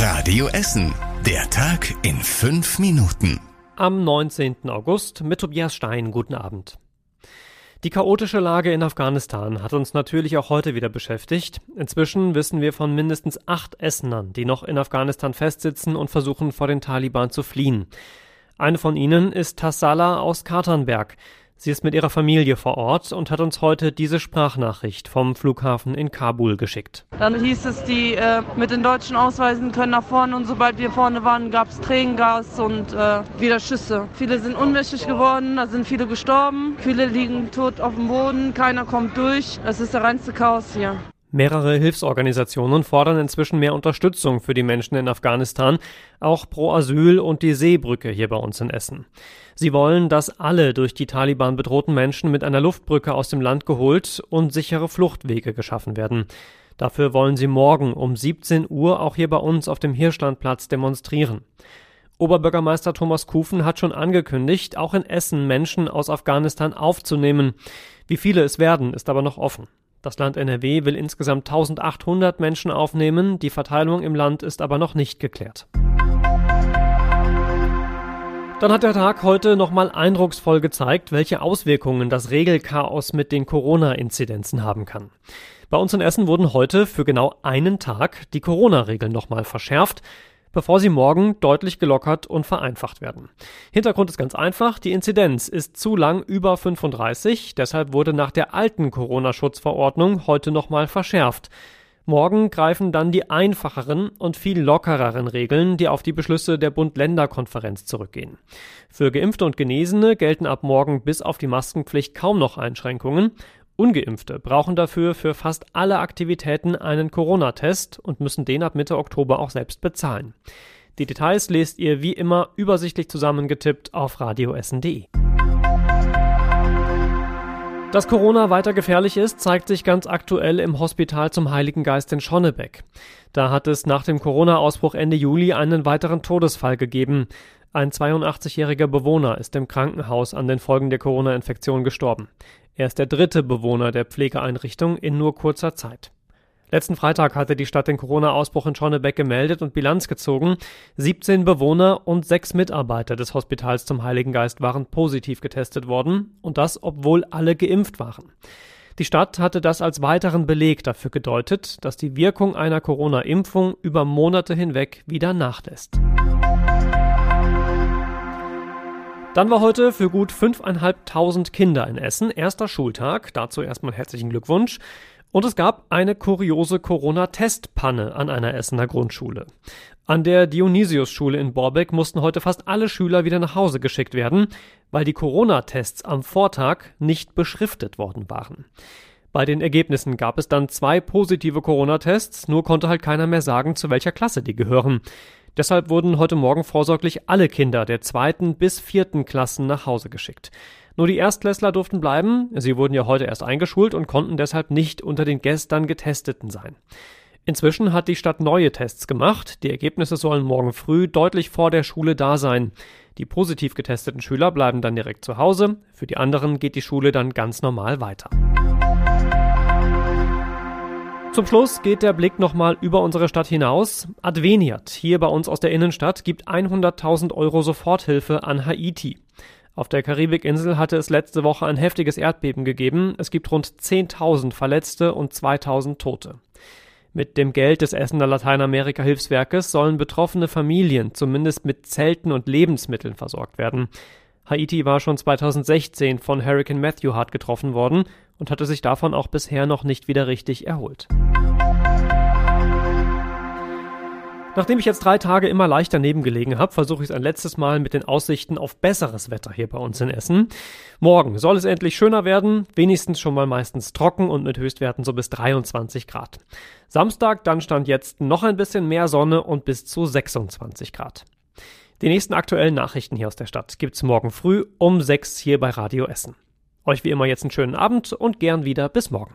Radio Essen. Der Tag in fünf Minuten. Am 19. August mit Tobias Stein. Guten Abend. Die chaotische Lage in Afghanistan hat uns natürlich auch heute wieder beschäftigt. Inzwischen wissen wir von mindestens acht Essenern, die noch in Afghanistan festsitzen und versuchen, vor den Taliban zu fliehen. Eine von ihnen ist Tassala aus Katernberg. Sie ist mit ihrer Familie vor Ort und hat uns heute diese Sprachnachricht vom Flughafen in Kabul geschickt. Dann hieß es, die äh, mit den deutschen Ausweisen können nach vorne und sobald wir vorne waren, gab es Tränengas und äh, wieder Schüsse. Viele sind ohnmächtig geworden, da sind viele gestorben, viele liegen tot auf dem Boden, keiner kommt durch. Es ist der reinste Chaos hier. Mehrere Hilfsorganisationen fordern inzwischen mehr Unterstützung für die Menschen in Afghanistan, auch Pro Asyl und die Seebrücke hier bei uns in Essen. Sie wollen, dass alle durch die Taliban bedrohten Menschen mit einer Luftbrücke aus dem Land geholt und sichere Fluchtwege geschaffen werden. Dafür wollen sie morgen um 17 Uhr auch hier bei uns auf dem Hirschlandplatz demonstrieren. Oberbürgermeister Thomas Kufen hat schon angekündigt, auch in Essen Menschen aus Afghanistan aufzunehmen. Wie viele es werden, ist aber noch offen. Das Land NRW will insgesamt 1800 Menschen aufnehmen, die Verteilung im Land ist aber noch nicht geklärt. Dann hat der Tag heute nochmal eindrucksvoll gezeigt, welche Auswirkungen das Regelchaos mit den Corona-Inzidenzen haben kann. Bei uns in Essen wurden heute für genau einen Tag die Corona-Regeln nochmal verschärft bevor sie morgen deutlich gelockert und vereinfacht werden. Hintergrund ist ganz einfach, die Inzidenz ist zu lang über 35, deshalb wurde nach der alten Corona-Schutzverordnung heute nochmal verschärft. Morgen greifen dann die einfacheren und viel lockereren Regeln, die auf die Beschlüsse der Bund-Länder-Konferenz zurückgehen. Für Geimpfte und Genesene gelten ab morgen bis auf die Maskenpflicht kaum noch Einschränkungen Ungeimpfte brauchen dafür für fast alle Aktivitäten einen Corona-Test und müssen den ab Mitte Oktober auch selbst bezahlen. Die Details lest ihr wie immer übersichtlich zusammengetippt auf radioessen.de. Dass Corona weiter gefährlich ist, zeigt sich ganz aktuell im Hospital zum Heiligen Geist in Schonnebeck. Da hat es nach dem Corona-Ausbruch Ende Juli einen weiteren Todesfall gegeben. Ein 82-jähriger Bewohner ist im Krankenhaus an den Folgen der Corona-Infektion gestorben. Er ist der dritte Bewohner der Pflegeeinrichtung in nur kurzer Zeit. Letzten Freitag hatte die Stadt den Corona-Ausbruch in Schonnebeck gemeldet und Bilanz gezogen. 17 Bewohner und sechs Mitarbeiter des Hospitals zum Heiligen Geist waren positiv getestet worden und das, obwohl alle geimpft waren. Die Stadt hatte das als weiteren Beleg dafür gedeutet, dass die Wirkung einer Corona-Impfung über Monate hinweg wieder nachlässt. Dann war heute für gut 5.500 Kinder in Essen erster Schultag. Dazu erstmal herzlichen Glückwunsch. Und es gab eine kuriose Corona-Testpanne an einer Essener Grundschule. An der Dionysius-Schule in Borbeck mussten heute fast alle Schüler wieder nach Hause geschickt werden, weil die Corona-Tests am Vortag nicht beschriftet worden waren. Bei den Ergebnissen gab es dann zwei positive Corona-Tests, nur konnte halt keiner mehr sagen, zu welcher Klasse die gehören. Deshalb wurden heute Morgen vorsorglich alle Kinder der zweiten bis vierten Klassen nach Hause geschickt. Nur die Erstklässler durften bleiben, sie wurden ja heute erst eingeschult und konnten deshalb nicht unter den gestern Getesteten sein. Inzwischen hat die Stadt neue Tests gemacht. Die Ergebnisse sollen morgen früh deutlich vor der Schule da sein. Die positiv getesteten Schüler bleiben dann direkt zu Hause. Für die anderen geht die Schule dann ganz normal weiter. Zum Schluss geht der Blick nochmal über unsere Stadt hinaus. Adveniat, hier bei uns aus der Innenstadt, gibt 100.000 Euro Soforthilfe an Haiti. Auf der Karibikinsel hatte es letzte Woche ein heftiges Erdbeben gegeben. Es gibt rund 10.000 Verletzte und 2.000 Tote. Mit dem Geld des Essener Lateinamerika-Hilfswerkes sollen betroffene Familien zumindest mit Zelten und Lebensmitteln versorgt werden. Haiti war schon 2016 von Hurricane Matthew hart getroffen worden und hatte sich davon auch bisher noch nicht wieder richtig erholt. Nachdem ich jetzt drei Tage immer leicht daneben gelegen habe, versuche ich es ein letztes Mal mit den Aussichten auf besseres Wetter hier bei uns in Essen. Morgen soll es endlich schöner werden, wenigstens schon mal meistens trocken und mit Höchstwerten so bis 23 Grad. Samstag dann stand jetzt noch ein bisschen mehr Sonne und bis zu 26 Grad. Die nächsten aktuellen Nachrichten hier aus der Stadt gibt's morgen früh um 6 hier bei Radio Essen. Euch wie immer jetzt einen schönen Abend und gern wieder bis morgen.